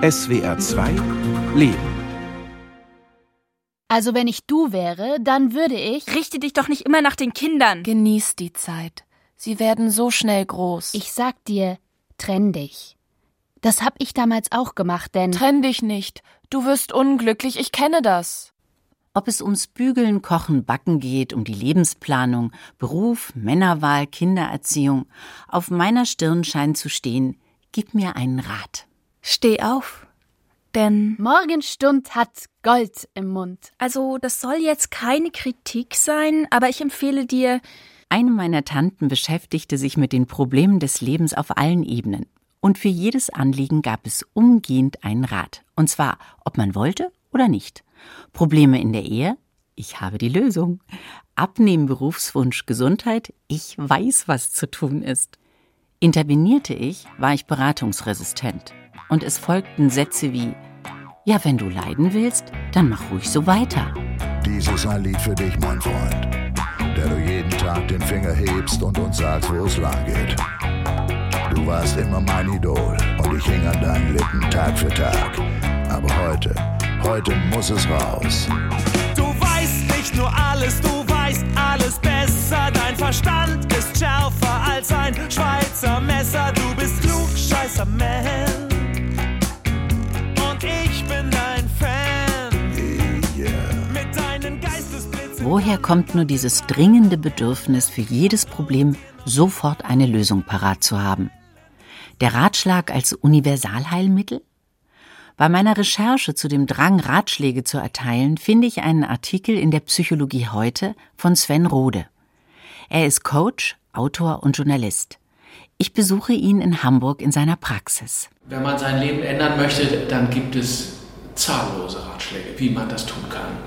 SWR 2 Leben. Also wenn ich du wäre, dann würde ich. Richte dich doch nicht immer nach den Kindern. Genieß die Zeit. Sie werden so schnell groß. Ich sag dir, trenn dich. Das hab ich damals auch gemacht, denn. Trenn dich nicht. Du wirst unglücklich, ich kenne das. Ob es ums Bügeln, Kochen, Backen geht, um die Lebensplanung, Beruf, Männerwahl, Kindererziehung, auf meiner Stirn scheint zu stehen, gib mir einen Rat. Steh auf. Denn. Morgenstund hat Gold im Mund. Also, das soll jetzt keine Kritik sein, aber ich empfehle dir. Eine meiner Tanten beschäftigte sich mit den Problemen des Lebens auf allen Ebenen. Und für jedes Anliegen gab es umgehend einen Rat. Und zwar, ob man wollte oder nicht. Probleme in der Ehe? Ich habe die Lösung. Abnehmen, Berufswunsch, Gesundheit? Ich weiß, was zu tun ist. Intervenierte ich, war ich beratungsresistent. Und es folgten Sätze wie, ja, wenn du leiden willst, dann mach ruhig so weiter. Dies ist ein Lied für dich, mein Freund, der du jeden Tag den Finger hebst und uns sagst, wo es lang geht. Du warst immer mein Idol und ich hing an deinen Lippen Tag für Tag. Aber heute, heute muss es raus. Du weißt nicht nur alles, du weißt alles Verstand ist schärfer als ein Schweizer Messer. Du bist klug, scheißer Man. Und ich bin dein Fan. Yeah. Mit deinen Geistesblitzen. Woher kommt nur dieses dringende Bedürfnis, für jedes Problem sofort eine Lösung parat zu haben? Der Ratschlag als Universalheilmittel? Bei meiner Recherche zu dem Drang, Ratschläge zu erteilen, finde ich einen Artikel in der Psychologie heute von Sven Rode. Er ist Coach, Autor und Journalist. Ich besuche ihn in Hamburg in seiner Praxis. Wenn man sein Leben ändern möchte, dann gibt es zahllose Ratschläge, wie man das tun kann.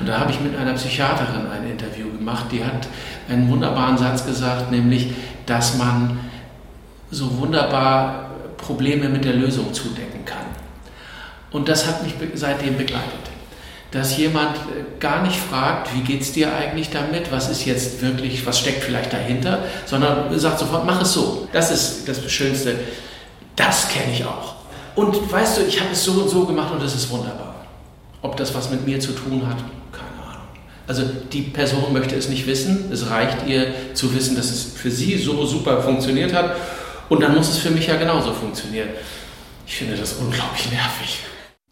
Und da habe ich mit einer Psychiaterin ein Interview gemacht, die hat einen wunderbaren Satz gesagt, nämlich, dass man so wunderbar Probleme mit der Lösung zudecken kann. Und das hat mich seitdem begleitet. Dass jemand gar nicht fragt, wie geht's dir eigentlich damit, was ist jetzt wirklich, was steckt vielleicht dahinter, sondern sagt sofort, mach es so. Das ist das Schönste. Das kenne ich auch. Und weißt du, ich habe es so und so gemacht und das ist wunderbar. Ob das was mit mir zu tun hat, keine Ahnung. Also die Person möchte es nicht wissen. Es reicht ihr zu wissen, dass es für sie so super funktioniert hat. Und dann muss es für mich ja genauso funktionieren. Ich finde das unglaublich nervig.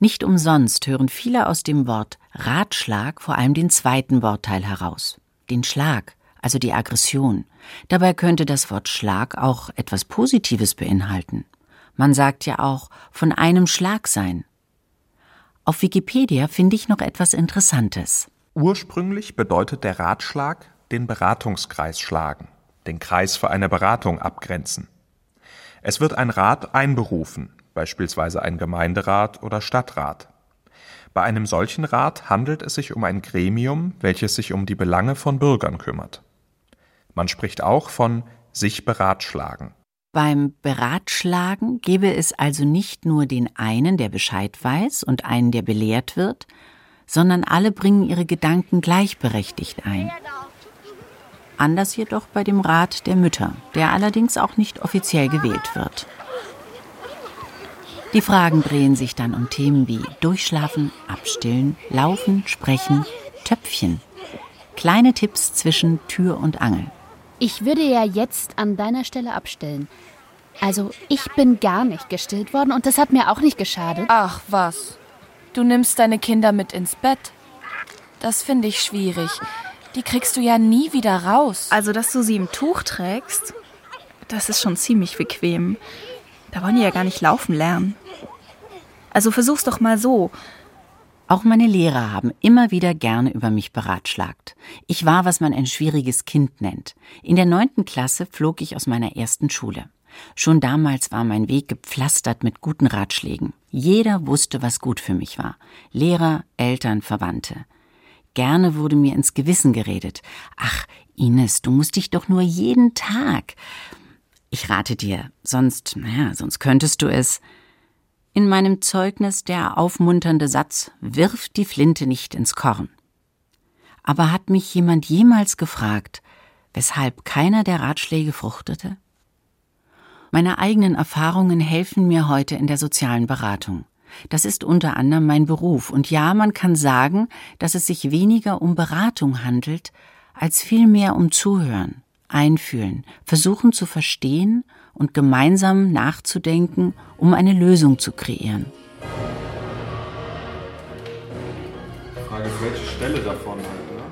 Nicht umsonst hören viele aus dem Wort Ratschlag vor allem den zweiten Wortteil heraus, den Schlag, also die Aggression. Dabei könnte das Wort Schlag auch etwas Positives beinhalten. Man sagt ja auch von einem Schlag sein. Auf Wikipedia finde ich noch etwas Interessantes. Ursprünglich bedeutet der Ratschlag den Beratungskreis schlagen, den Kreis für eine Beratung abgrenzen. Es wird ein Rat einberufen, beispielsweise ein Gemeinderat oder Stadtrat. Bei einem solchen Rat handelt es sich um ein Gremium, welches sich um die Belange von Bürgern kümmert. Man spricht auch von sich beratschlagen. Beim Beratschlagen gäbe es also nicht nur den einen, der Bescheid weiß und einen, der belehrt wird, sondern alle bringen ihre Gedanken gleichberechtigt ein. Anders jedoch bei dem Rat der Mütter, der allerdings auch nicht offiziell gewählt wird. Die Fragen drehen sich dann um Themen wie Durchschlafen, Abstillen, Laufen, Sprechen, Töpfchen. Kleine Tipps zwischen Tür und Angel. Ich würde ja jetzt an deiner Stelle abstellen. Also, ich bin gar nicht gestillt worden und das hat mir auch nicht geschadet. Ach was. Du nimmst deine Kinder mit ins Bett. Das finde ich schwierig. Die kriegst du ja nie wieder raus. Also, dass du sie im Tuch trägst, das ist schon ziemlich bequem. Da wollen die ja gar nicht laufen lernen. Also versuch's doch mal so. Auch meine Lehrer haben immer wieder gerne über mich beratschlagt. Ich war, was man ein schwieriges Kind nennt. In der neunten Klasse flog ich aus meiner ersten Schule. Schon damals war mein Weg gepflastert mit guten Ratschlägen. Jeder wusste, was gut für mich war. Lehrer, Eltern, Verwandte. Gerne wurde mir ins Gewissen geredet. Ach, Ines, du musst dich doch nur jeden Tag. Ich rate dir, sonst, naja, sonst könntest du es. In meinem Zeugnis der aufmunternde Satz, wirf die Flinte nicht ins Korn. Aber hat mich jemand jemals gefragt, weshalb keiner der Ratschläge fruchtete? Meine eigenen Erfahrungen helfen mir heute in der sozialen Beratung. Das ist unter anderem mein Beruf. Und ja, man kann sagen, dass es sich weniger um Beratung handelt, als vielmehr um Zuhören, Einfühlen, versuchen zu verstehen und gemeinsam nachzudenken, um eine Lösung zu kreieren. Frage ist, welche Stelle davon halt, ne?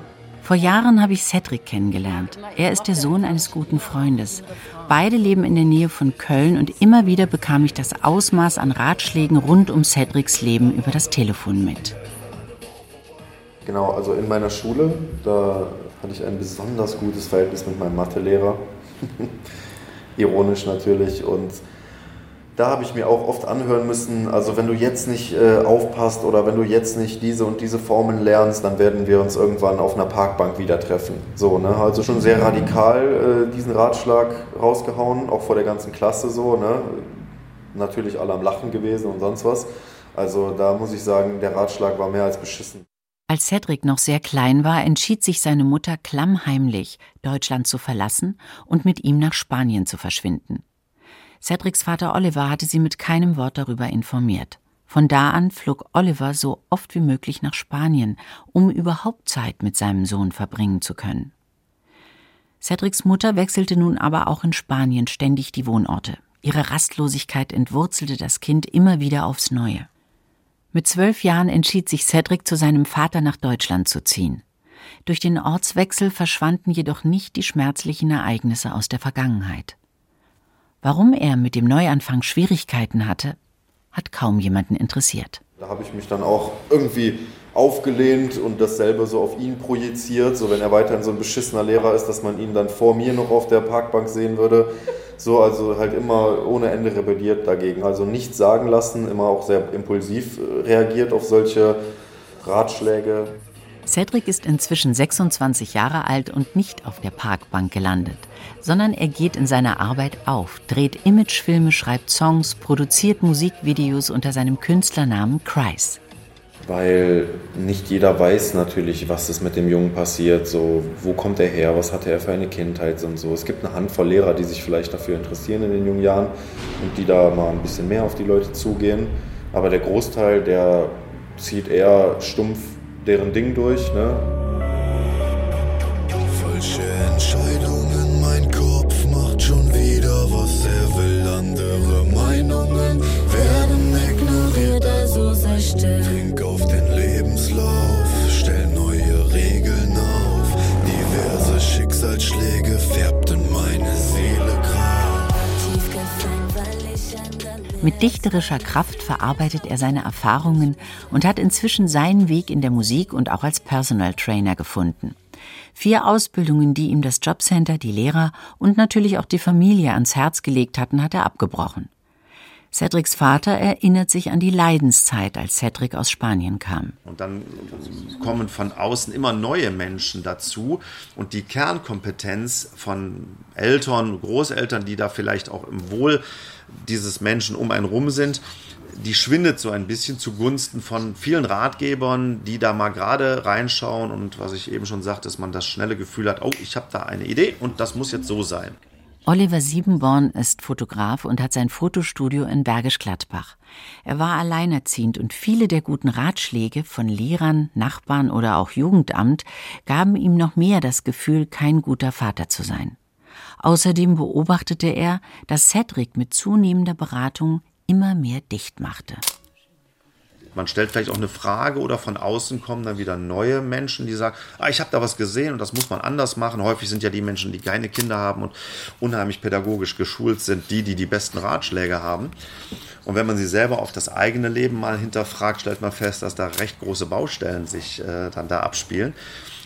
Vor Jahren habe ich Cedric kennengelernt. Er ist der Sohn eines guten Freundes. Beide leben in der Nähe von Köln und immer wieder bekam ich das Ausmaß an Ratschlägen rund um Cedrics Leben über das Telefon mit. Genau, also in meiner Schule, da hatte ich ein besonders gutes Verhältnis mit meinem Mathelehrer. Ironisch natürlich. Und da habe ich mir auch oft anhören müssen, also wenn du jetzt nicht äh, aufpasst oder wenn du jetzt nicht diese und diese Formeln lernst, dann werden wir uns irgendwann auf einer Parkbank wieder treffen. So, ne? Also schon sehr radikal äh, diesen Ratschlag rausgehauen, auch vor der ganzen Klasse so, ne? Natürlich alle am Lachen gewesen und sonst was. Also da muss ich sagen, der Ratschlag war mehr als beschissen. Als Cedric noch sehr klein war, entschied sich seine Mutter klammheimlich, Deutschland zu verlassen und mit ihm nach Spanien zu verschwinden. Cedrics Vater Oliver hatte sie mit keinem Wort darüber informiert. Von da an flog Oliver so oft wie möglich nach Spanien, um überhaupt Zeit mit seinem Sohn verbringen zu können. Cedrics Mutter wechselte nun aber auch in Spanien ständig die Wohnorte. Ihre Rastlosigkeit entwurzelte das Kind immer wieder aufs Neue. Mit zwölf Jahren entschied sich Cedric, zu seinem Vater nach Deutschland zu ziehen. Durch den Ortswechsel verschwanden jedoch nicht die schmerzlichen Ereignisse aus der Vergangenheit. Warum er mit dem Neuanfang Schwierigkeiten hatte, hat kaum jemanden interessiert. Da habe ich mich dann auch irgendwie aufgelehnt und dasselbe so auf ihn projiziert, so wenn er weiterhin so ein beschissener Lehrer ist, dass man ihn dann vor mir noch auf der Parkbank sehen würde. So, also halt immer ohne Ende rebelliert dagegen. Also nichts sagen lassen, immer auch sehr impulsiv äh, reagiert auf solche Ratschläge. Cedric ist inzwischen 26 Jahre alt und nicht auf der Parkbank gelandet, sondern er geht in seiner Arbeit auf, dreht Imagefilme, schreibt Songs, produziert Musikvideos unter seinem Künstlernamen Kreis. Weil nicht jeder weiß natürlich, was ist mit dem Jungen passiert, so wo kommt er her, was hatte er für eine Kindheit und so. Es gibt eine Handvoll Lehrer, die sich vielleicht dafür interessieren in den jungen Jahren und die da mal ein bisschen mehr auf die Leute zugehen. Aber der Großteil, der zieht eher stumpf deren Ding durch. Ne? Mit dichterischer Kraft verarbeitet er seine Erfahrungen und hat inzwischen seinen Weg in der Musik und auch als Personal Trainer gefunden. Vier Ausbildungen, die ihm das Jobcenter, die Lehrer und natürlich auch die Familie ans Herz gelegt hatten, hat er abgebrochen. Cedrics Vater erinnert sich an die Leidenszeit, als Cedric aus Spanien kam. Und dann kommen von außen immer neue Menschen dazu und die Kernkompetenz von Eltern, Großeltern, die da vielleicht auch im Wohl dieses Menschen um einen rum sind, die schwindet so ein bisschen zugunsten von vielen Ratgebern, die da mal gerade reinschauen und was ich eben schon sagte, dass man das schnelle Gefühl hat, oh, ich habe da eine Idee und das muss jetzt so sein. Oliver Siebenborn ist Fotograf und hat sein Fotostudio in Bergisch Gladbach. Er war alleinerziehend und viele der guten Ratschläge von Lehrern, Nachbarn oder auch Jugendamt gaben ihm noch mehr das Gefühl, kein guter Vater zu sein. Außerdem beobachtete er, dass Cedric mit zunehmender Beratung immer mehr dicht machte. Man stellt vielleicht auch eine Frage oder von außen kommen dann wieder neue Menschen, die sagen, ah, ich habe da was gesehen und das muss man anders machen. Häufig sind ja die Menschen, die keine Kinder haben und unheimlich pädagogisch geschult sind, die, die die besten Ratschläge haben. Und wenn man sie selber auf das eigene Leben mal hinterfragt, stellt man fest, dass da recht große Baustellen sich äh, dann da abspielen.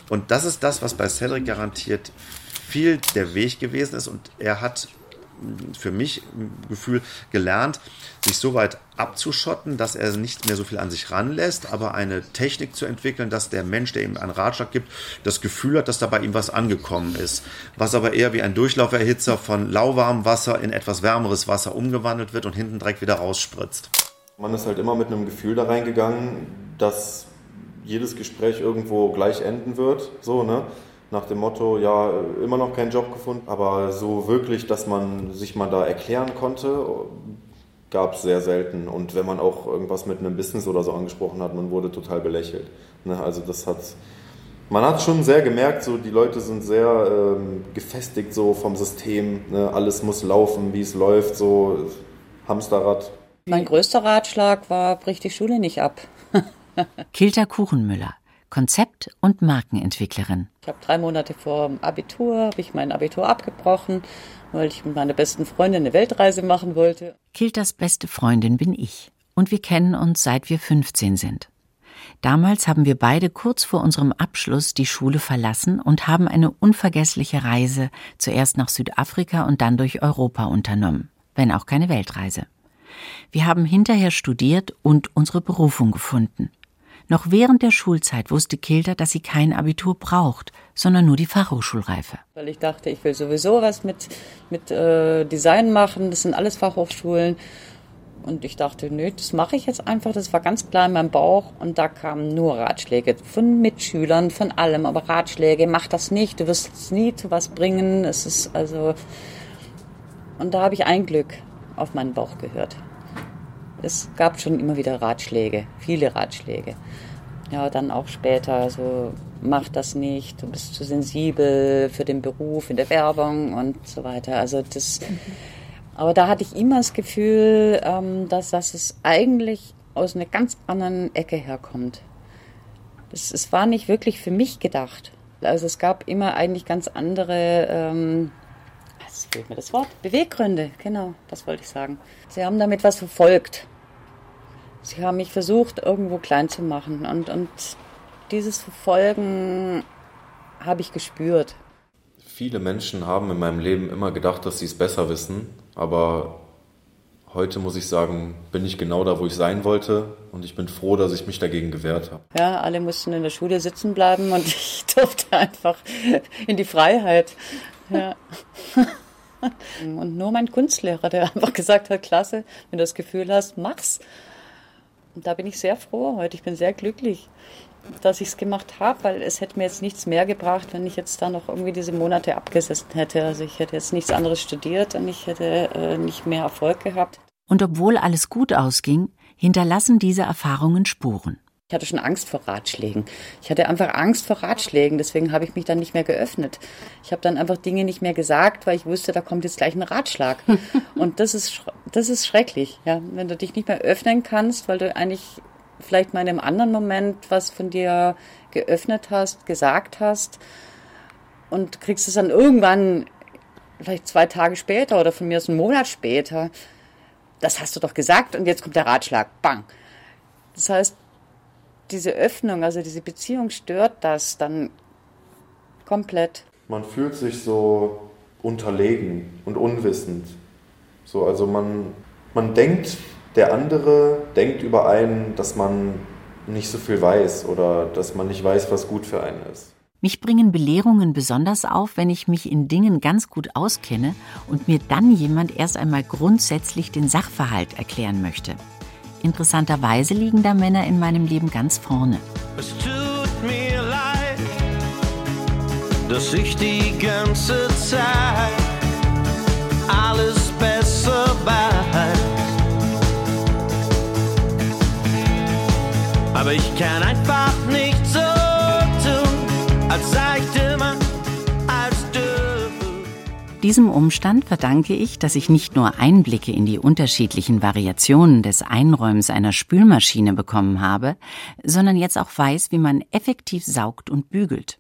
Und das ist das, was bei Cedric garantiert viel der Weg gewesen ist. Und er hat für mich Gefühl gelernt, sich so weit abzuschotten, dass er nicht mehr so viel an sich ranlässt, aber eine Technik zu entwickeln, dass der Mensch, der ihm einen Ratschlag gibt, das Gefühl hat, dass da bei ihm was angekommen ist. Was aber eher wie ein Durchlauferhitzer von lauwarmem Wasser in etwas wärmeres Wasser umgewandelt wird und hinten direkt wieder rausspritzt. Man ist halt immer mit einem Gefühl da reingegangen, dass jedes Gespräch irgendwo gleich enden wird. So, ne? Nach dem Motto, ja, immer noch keinen Job gefunden, aber so wirklich, dass man sich mal da erklären konnte, gab es sehr selten. Und wenn man auch irgendwas mit einem Business oder so angesprochen hat, man wurde total belächelt. Ne? Also das hat, man hat schon sehr gemerkt, so die Leute sind sehr ähm, gefestigt so vom System. Ne? Alles muss laufen, wie es läuft, so Hamsterrad. Mein größter Ratschlag war, brich die Schule nicht ab. Kilter Kuchenmüller, Konzept- und Markenentwicklerin. Ich habe drei Monate vor dem Abitur, habe ich mein Abitur abgebrochen, weil ich mit meiner besten Freundin eine Weltreise machen wollte. Kilters beste Freundin bin ich. Und wir kennen uns seit wir 15 sind. Damals haben wir beide kurz vor unserem Abschluss die Schule verlassen und haben eine unvergessliche Reise zuerst nach Südafrika und dann durch Europa unternommen, wenn auch keine Weltreise. Wir haben hinterher studiert und unsere Berufung gefunden. Noch während der Schulzeit wusste Kilter, dass sie kein Abitur braucht, sondern nur die Fachhochschulreife. Weil ich dachte, ich will sowieso was mit, mit äh, Design machen, das sind alles Fachhochschulen. Und ich dachte, nö, das mache ich jetzt einfach. Das war ganz klar in meinem Bauch. Und da kamen nur Ratschläge von Mitschülern, von allem. Aber Ratschläge, mach das nicht, du wirst nie zu was bringen. Es ist also. Und da habe ich ein Glück auf meinen Bauch gehört. Es gab schon immer wieder Ratschläge, viele Ratschläge. Ja, dann auch später so, mach das nicht, du bist zu sensibel für den Beruf in der Werbung und so weiter. Also das, aber da hatte ich immer das Gefühl, ähm, dass, dass es eigentlich aus einer ganz anderen Ecke herkommt. Es, es war nicht wirklich für mich gedacht. Also es gab immer eigentlich ganz andere, ähm, jetzt fehlt mir das Wort, Beweggründe, genau, das wollte ich sagen. Sie haben damit was verfolgt. Sie haben mich versucht, irgendwo klein zu machen. Und, und dieses Verfolgen habe ich gespürt. Viele Menschen haben in meinem Leben immer gedacht, dass sie es besser wissen. Aber heute muss ich sagen, bin ich genau da, wo ich sein wollte. Und ich bin froh, dass ich mich dagegen gewehrt habe. Ja, alle mussten in der Schule sitzen bleiben und ich durfte einfach in die Freiheit. Ja. Und nur mein Kunstlehrer, der einfach gesagt hat, klasse, wenn du das Gefühl hast, mach's. Und da bin ich sehr froh heute. Ich bin sehr glücklich, dass ich es gemacht habe, weil es hätte mir jetzt nichts mehr gebracht, wenn ich jetzt da noch irgendwie diese Monate abgesessen hätte. Also ich hätte jetzt nichts anderes studiert und ich hätte äh, nicht mehr Erfolg gehabt. Und obwohl alles gut ausging, hinterlassen diese Erfahrungen Spuren. Ich hatte schon Angst vor Ratschlägen. Ich hatte einfach Angst vor Ratschlägen, deswegen habe ich mich dann nicht mehr geöffnet. Ich habe dann einfach Dinge nicht mehr gesagt, weil ich wusste, da kommt jetzt gleich ein Ratschlag. Und das ist, das ist schrecklich, ja. Wenn du dich nicht mehr öffnen kannst, weil du eigentlich vielleicht mal in einem anderen Moment was von dir geöffnet hast, gesagt hast und kriegst es dann irgendwann, vielleicht zwei Tage später oder von mir aus einen Monat später, das hast du doch gesagt und jetzt kommt der Ratschlag, bang. Das heißt, diese Öffnung, also diese Beziehung stört das dann komplett. Man fühlt sich so unterlegen und unwissend. So, also man, man denkt, der andere denkt über einen, dass man nicht so viel weiß oder dass man nicht weiß, was gut für einen ist. Mich bringen Belehrungen besonders auf, wenn ich mich in Dingen ganz gut auskenne und mir dann jemand erst einmal grundsätzlich den Sachverhalt erklären möchte. Interessanterweise liegen da Männer in meinem Leben ganz vorne. Es tut mir leid, dass ich die ganze Zeit alles besser weiß. Aber ich kann einfach Diesem Umstand verdanke ich, dass ich nicht nur Einblicke in die unterschiedlichen Variationen des Einräumens einer Spülmaschine bekommen habe, sondern jetzt auch weiß, wie man effektiv saugt und bügelt.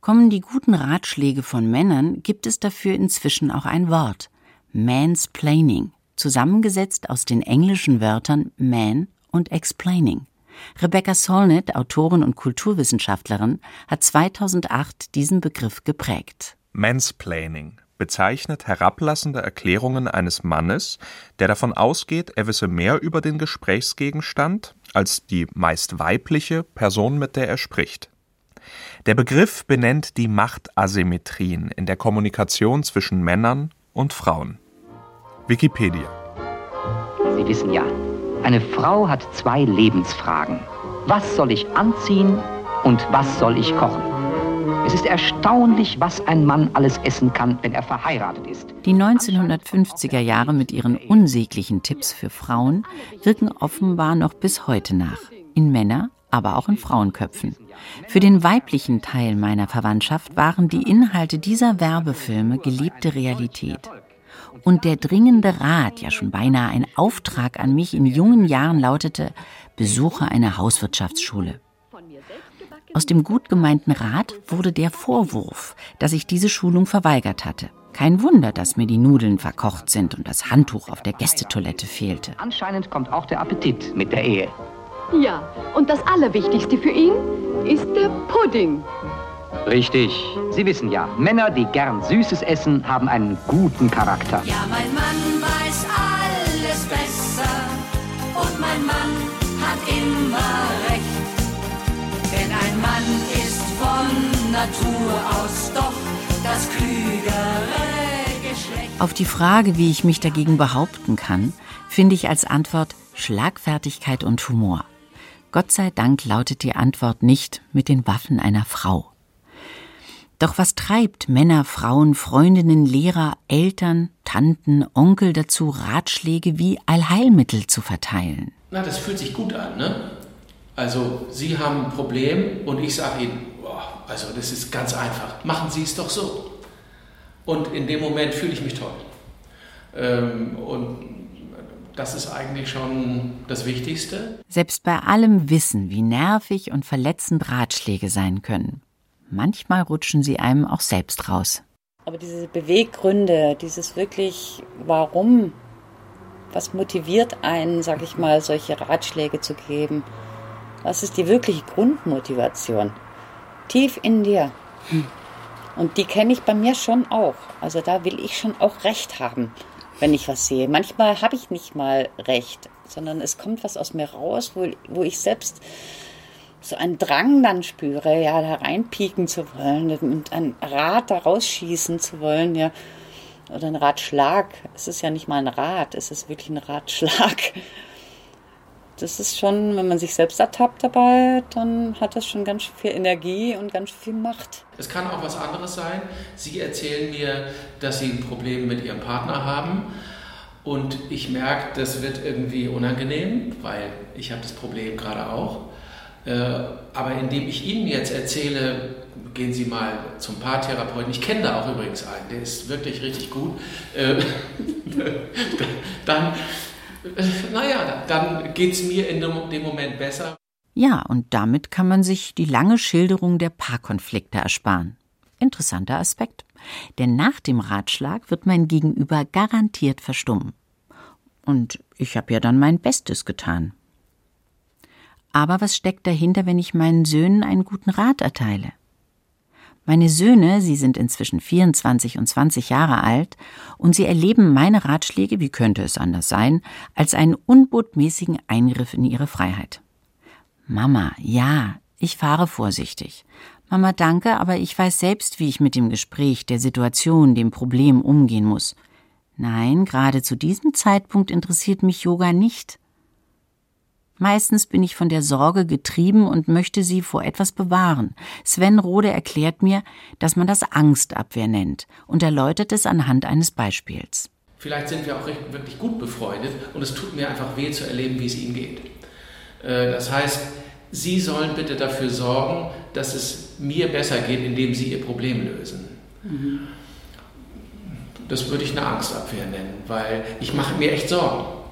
Kommen die guten Ratschläge von Männern, gibt es dafür inzwischen auch ein Wort. Mansplaining, zusammengesetzt aus den englischen Wörtern man und explaining. Rebecca Solnit, Autorin und Kulturwissenschaftlerin, hat 2008 diesen Begriff geprägt. Mansplaining bezeichnet herablassende Erklärungen eines Mannes, der davon ausgeht, er wisse mehr über den Gesprächsgegenstand als die meist weibliche Person, mit der er spricht. Der Begriff benennt die Machtasymmetrien in der Kommunikation zwischen Männern und Frauen. Wikipedia. Sie wissen ja, eine Frau hat zwei Lebensfragen. Was soll ich anziehen und was soll ich kochen? Es ist erstaunlich, was ein Mann alles essen kann, wenn er verheiratet ist. Die 1950er Jahre mit ihren unsäglichen Tipps für Frauen wirken offenbar noch bis heute nach. In Männer, aber auch in Frauenköpfen. Für den weiblichen Teil meiner Verwandtschaft waren die Inhalte dieser Werbefilme gelebte Realität. Und der dringende Rat, ja schon beinahe ein Auftrag an mich in jungen Jahren lautete, besuche eine Hauswirtschaftsschule. Aus dem gut gemeinten Rat wurde der Vorwurf, dass ich diese Schulung verweigert hatte. Kein Wunder, dass mir die Nudeln verkocht sind und das Handtuch auf der Gästetoilette fehlte. Anscheinend kommt auch der Appetit mit der Ehe. Ja, und das Allerwichtigste für ihn ist der Pudding. Richtig. Sie wissen ja, Männer, die gern Süßes essen, haben einen guten Charakter. Ja, mein Mann weiß alles besser und mein Mann hat immer recht. Ein Mann ist von Natur aus doch das klügere Geschlecht. Auf die Frage, wie ich mich dagegen behaupten kann, finde ich als Antwort Schlagfertigkeit und Humor. Gott sei Dank lautet die Antwort nicht mit den Waffen einer Frau. Doch was treibt Männer, Frauen, Freundinnen, Lehrer, Eltern, Tanten, Onkel dazu, Ratschläge wie Allheilmittel zu verteilen? Na, das fühlt sich gut an, ne? Also, Sie haben ein Problem und ich sage Ihnen, boah, also das ist ganz einfach, machen Sie es doch so. Und in dem Moment fühle ich mich toll. Ähm, und das ist eigentlich schon das Wichtigste. Selbst bei allem Wissen, wie nervig und verletzend Ratschläge sein können. Manchmal rutschen sie einem auch selbst raus. Aber diese Beweggründe, dieses wirklich, warum, was motiviert einen, sag ich mal, solche Ratschläge zu geben? Was ist die wirkliche Grundmotivation? Tief in dir. Hm. Und die kenne ich bei mir schon auch. Also da will ich schon auch recht haben wenn ich was sehe. Manchmal habe ich nicht mal recht, sondern es kommt was aus mir raus, wo, wo ich selbst so einen Drang dann spüre, ja, da reinpieken zu wollen und ein Rad da rausschießen zu wollen, ja. Oder ein Ratschlag. Es ist ja nicht mal ein Rad, es ist wirklich ein Ratschlag. Das ist schon, wenn man sich selbst ertappt dabei, dann hat das schon ganz viel Energie und ganz viel Macht. Es kann auch was anderes sein. Sie erzählen mir, dass Sie ein Problem mit Ihrem Partner haben. Und ich merke, das wird irgendwie unangenehm, weil ich habe das Problem gerade auch. Äh, aber indem ich Ihnen jetzt erzähle, gehen Sie mal zum Paartherapeuten. Ich kenne da auch übrigens einen, der ist wirklich richtig gut. Äh, dann, naja, dann geht es mir in dem Moment besser. Ja, und damit kann man sich die lange Schilderung der Paarkonflikte ersparen. Interessanter Aspekt. Denn nach dem Ratschlag wird mein Gegenüber garantiert verstummen. Und ich habe ja dann mein Bestes getan. Aber was steckt dahinter, wenn ich meinen Söhnen einen guten Rat erteile? Meine Söhne, sie sind inzwischen 24 und 20 Jahre alt, und sie erleben meine Ratschläge, wie könnte es anders sein, als einen unbotmäßigen Eingriff in ihre Freiheit. Mama, ja, ich fahre vorsichtig. Mama, danke, aber ich weiß selbst, wie ich mit dem Gespräch, der Situation, dem Problem umgehen muss. Nein, gerade zu diesem Zeitpunkt interessiert mich Yoga nicht. Meistens bin ich von der Sorge getrieben und möchte sie vor etwas bewahren. Sven Rode erklärt mir, dass man das Angstabwehr nennt und erläutert es anhand eines Beispiels. Vielleicht sind wir auch wirklich gut befreundet und es tut mir einfach weh zu erleben, wie es ihm geht. Äh, das heißt, Sie sollen bitte dafür sorgen, dass es mir besser geht, indem Sie Ihr Problem lösen. Mhm. Das würde ich eine Angstabwehr nennen, weil ich mache mir echt Sorgen.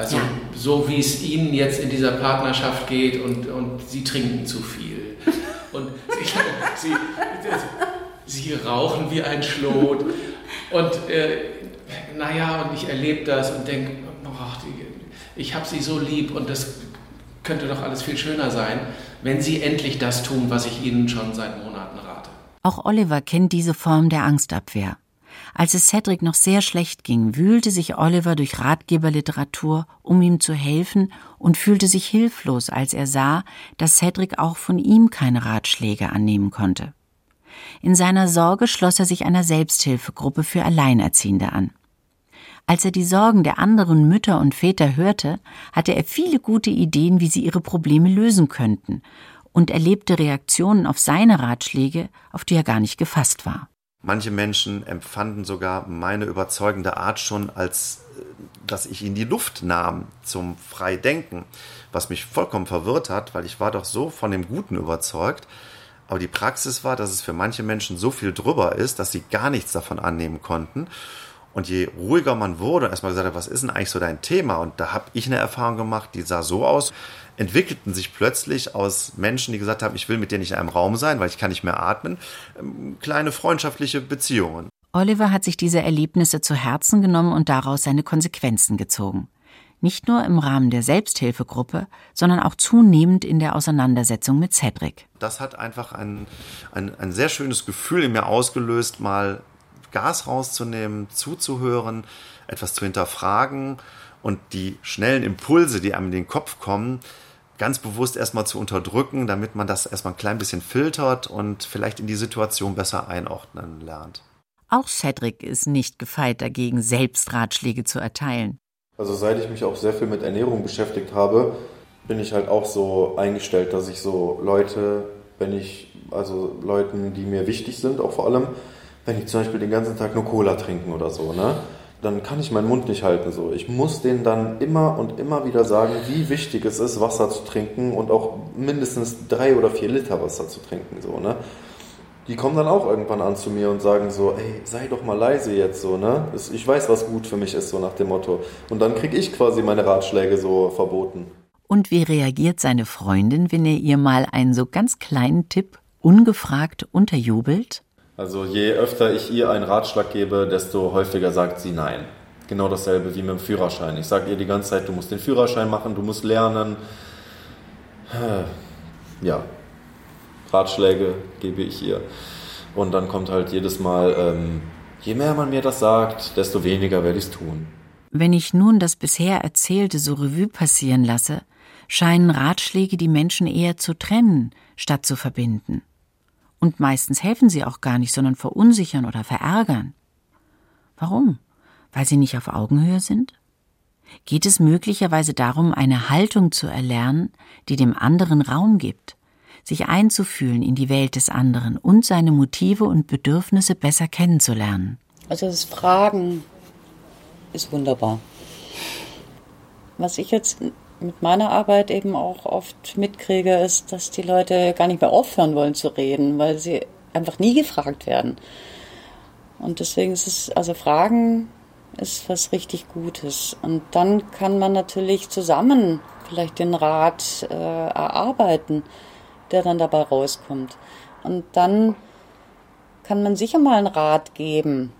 Also ja. so wie es Ihnen jetzt in dieser Partnerschaft geht und, und Sie trinken zu viel. Und Sie, Sie, Sie rauchen wie ein Schlot. Und äh, naja, und ich erlebe das und denke, ich habe Sie so lieb und das könnte doch alles viel schöner sein, wenn Sie endlich das tun, was ich Ihnen schon seit Monaten rate. Auch Oliver kennt diese Form der Angstabwehr. Als es Cedric noch sehr schlecht ging, wühlte sich Oliver durch Ratgeberliteratur, um ihm zu helfen, und fühlte sich hilflos, als er sah, dass Cedric auch von ihm keine Ratschläge annehmen konnte. In seiner Sorge schloss er sich einer Selbsthilfegruppe für Alleinerziehende an. Als er die Sorgen der anderen Mütter und Väter hörte, hatte er viele gute Ideen, wie sie ihre Probleme lösen könnten, und erlebte Reaktionen auf seine Ratschläge, auf die er gar nicht gefasst war. Manche Menschen empfanden sogar meine überzeugende Art schon als, äh, dass ich in die Luft nahm zum Freidenken, was mich vollkommen verwirrt hat, weil ich war doch so von dem Guten überzeugt. Aber die Praxis war, dass es für manche Menschen so viel drüber ist, dass sie gar nichts davon annehmen konnten. Und je ruhiger man wurde, erstmal gesagt hat, was ist denn eigentlich so dein Thema? Und da habe ich eine Erfahrung gemacht, die sah so aus, entwickelten sich plötzlich aus Menschen, die gesagt haben, ich will mit dir nicht in einem Raum sein, weil ich kann nicht mehr atmen, ähm, kleine freundschaftliche Beziehungen. Oliver hat sich diese Erlebnisse zu Herzen genommen und daraus seine Konsequenzen gezogen. Nicht nur im Rahmen der Selbsthilfegruppe, sondern auch zunehmend in der Auseinandersetzung mit Cedric. Das hat einfach ein, ein, ein sehr schönes Gefühl in mir ausgelöst, mal Gas rauszunehmen, zuzuhören, etwas zu hinterfragen und die schnellen Impulse, die einem in den Kopf kommen, ganz bewusst erstmal zu unterdrücken, damit man das erstmal ein klein bisschen filtert und vielleicht in die Situation besser einordnen lernt. Auch Cedric ist nicht gefeit dagegen, selbst Ratschläge zu erteilen. Also seit ich mich auch sehr viel mit Ernährung beschäftigt habe, bin ich halt auch so eingestellt, dass ich so Leute, wenn ich, also Leuten, die mir wichtig sind, auch vor allem, wenn ich zum Beispiel den ganzen Tag nur Cola trinken oder so, ne? dann kann ich meinen Mund nicht halten. So. Ich muss denen dann immer und immer wieder sagen, wie wichtig es ist, Wasser zu trinken und auch mindestens drei oder vier Liter Wasser zu trinken. So, ne? Die kommen dann auch irgendwann an zu mir und sagen so, ey, sei doch mal leise jetzt so, ne? Ich weiß, was gut für mich ist, so nach dem Motto. Und dann kriege ich quasi meine Ratschläge so verboten. Und wie reagiert seine Freundin, wenn er ihr mal einen so ganz kleinen Tipp ungefragt unterjubelt? Also je öfter ich ihr einen Ratschlag gebe, desto häufiger sagt sie nein. Genau dasselbe wie mit dem Führerschein. Ich sage ihr die ganze Zeit, du musst den Führerschein machen, du musst lernen. Ja, Ratschläge gebe ich ihr. Und dann kommt halt jedes Mal, ähm, je mehr man mir das sagt, desto weniger werde ich es tun. Wenn ich nun das bisher Erzählte so Revue passieren lasse, scheinen Ratschläge die Menschen eher zu trennen, statt zu verbinden. Und meistens helfen sie auch gar nicht, sondern verunsichern oder verärgern. Warum? Weil sie nicht auf Augenhöhe sind? Geht es möglicherweise darum, eine Haltung zu erlernen, die dem anderen Raum gibt, sich einzufühlen in die Welt des anderen und seine Motive und Bedürfnisse besser kennenzulernen? Also das Fragen ist wunderbar. Was ich jetzt mit meiner Arbeit eben auch oft mitkriege, ist, dass die Leute gar nicht mehr aufhören wollen zu reden, weil sie einfach nie gefragt werden. Und deswegen ist es, also Fragen ist was richtig Gutes. Und dann kann man natürlich zusammen vielleicht den Rat äh, erarbeiten, der dann dabei rauskommt. Und dann kann man sicher mal einen Rat geben,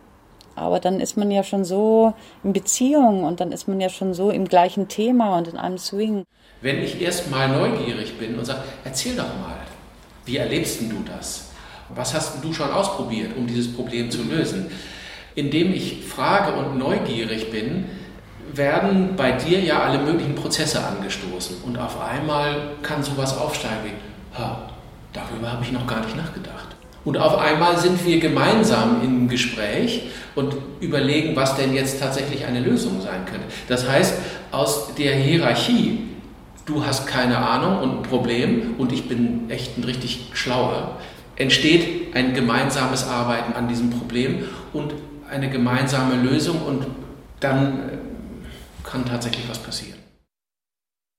aber dann ist man ja schon so in Beziehung und dann ist man ja schon so im gleichen Thema und in einem Swing. Wenn ich erst mal neugierig bin und sage, erzähl doch mal, wie erlebst du das? Was hast du schon ausprobiert, um dieses Problem zu lösen? Indem ich frage und neugierig bin, werden bei dir ja alle möglichen Prozesse angestoßen. Und auf einmal kann sowas aufsteigen wie, ha, darüber habe ich noch gar nicht nachgedacht. Und auf einmal sind wir gemeinsam im Gespräch und überlegen, was denn jetzt tatsächlich eine Lösung sein könnte. Das heißt, aus der Hierarchie, du hast keine Ahnung und ein Problem und ich bin echt ein richtig schlauer, entsteht ein gemeinsames Arbeiten an diesem Problem und eine gemeinsame Lösung und dann äh, kann tatsächlich was passieren.